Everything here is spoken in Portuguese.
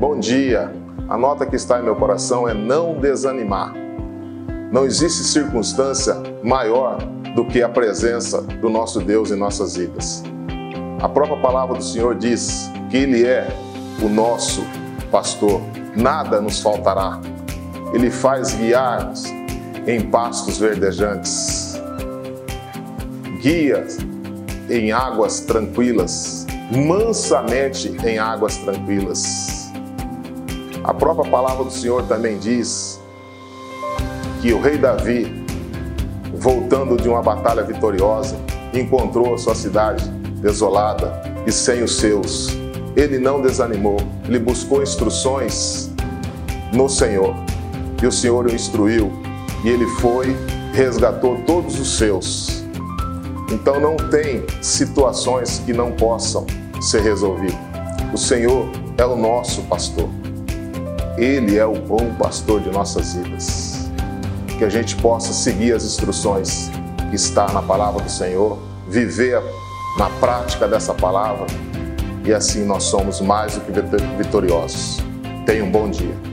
Bom dia. A nota que está em meu coração é não desanimar. Não existe circunstância maior do que a presença do nosso Deus em nossas vidas. A própria palavra do Senhor diz que Ele é o nosso pastor, nada nos faltará. Ele faz guiar-nos em pastos verdejantes, guia em águas tranquilas, mansamente em águas tranquilas. A própria palavra do Senhor também diz que o rei Davi, voltando de uma batalha vitoriosa, encontrou a sua cidade desolada e sem os seus. Ele não desanimou, ele buscou instruções no Senhor. E o Senhor o instruiu, e ele foi, resgatou todos os seus. Então não tem situações que não possam ser resolvidas. O Senhor é o nosso pastor. Ele é o bom pastor de nossas vidas. Que a gente possa seguir as instruções que está na palavra do Senhor, viver na prática dessa palavra e assim nós somos mais do que vitoriosos. Tenha um bom dia.